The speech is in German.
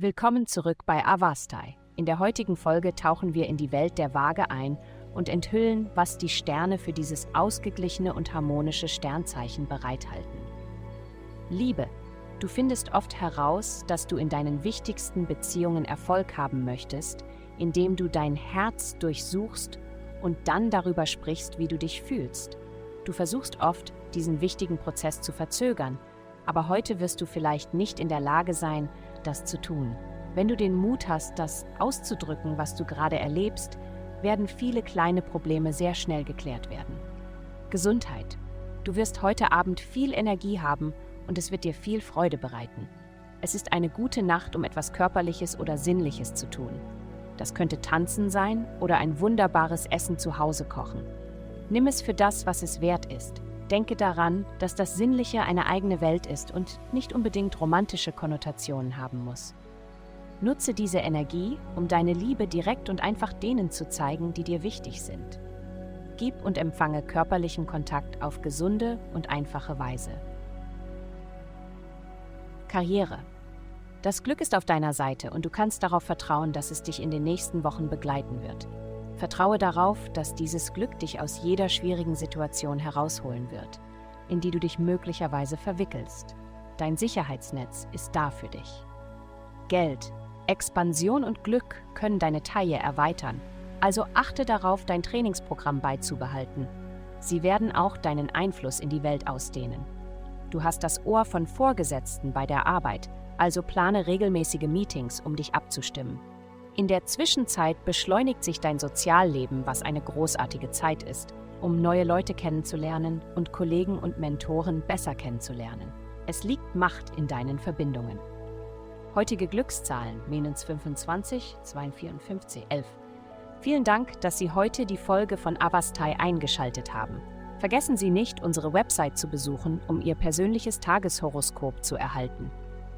Willkommen zurück bei Avastai. In der heutigen Folge tauchen wir in die Welt der Waage ein und enthüllen, was die Sterne für dieses ausgeglichene und harmonische Sternzeichen bereithalten. Liebe. Du findest oft heraus, dass du in deinen wichtigsten Beziehungen Erfolg haben möchtest, indem du dein Herz durchsuchst und dann darüber sprichst, wie du dich fühlst. Du versuchst oft, diesen wichtigen Prozess zu verzögern, aber heute wirst du vielleicht nicht in der Lage sein, das zu tun. Wenn du den Mut hast, das auszudrücken, was du gerade erlebst, werden viele kleine Probleme sehr schnell geklärt werden. Gesundheit. Du wirst heute Abend viel Energie haben und es wird dir viel Freude bereiten. Es ist eine gute Nacht, um etwas Körperliches oder Sinnliches zu tun. Das könnte Tanzen sein oder ein wunderbares Essen zu Hause kochen. Nimm es für das, was es wert ist. Denke daran, dass das Sinnliche eine eigene Welt ist und nicht unbedingt romantische Konnotationen haben muss. Nutze diese Energie, um deine Liebe direkt und einfach denen zu zeigen, die dir wichtig sind. Gib und empfange körperlichen Kontakt auf gesunde und einfache Weise. Karriere. Das Glück ist auf deiner Seite und du kannst darauf vertrauen, dass es dich in den nächsten Wochen begleiten wird. Vertraue darauf, dass dieses Glück dich aus jeder schwierigen Situation herausholen wird, in die du dich möglicherweise verwickelst. Dein Sicherheitsnetz ist da für dich. Geld, Expansion und Glück können deine Taille erweitern, also achte darauf, dein Trainingsprogramm beizubehalten. Sie werden auch deinen Einfluss in die Welt ausdehnen. Du hast das Ohr von Vorgesetzten bei der Arbeit, also plane regelmäßige Meetings, um dich abzustimmen. In der Zwischenzeit beschleunigt sich dein Sozialleben, was eine großartige Zeit ist, um neue Leute kennenzulernen und Kollegen und Mentoren besser kennenzulernen. Es liegt Macht in deinen Verbindungen. Heutige Glückszahlen minus 25, 254, 11. Vielen Dank, dass Sie heute die Folge von Avastai eingeschaltet haben. Vergessen Sie nicht, unsere Website zu besuchen, um Ihr persönliches Tageshoroskop zu erhalten.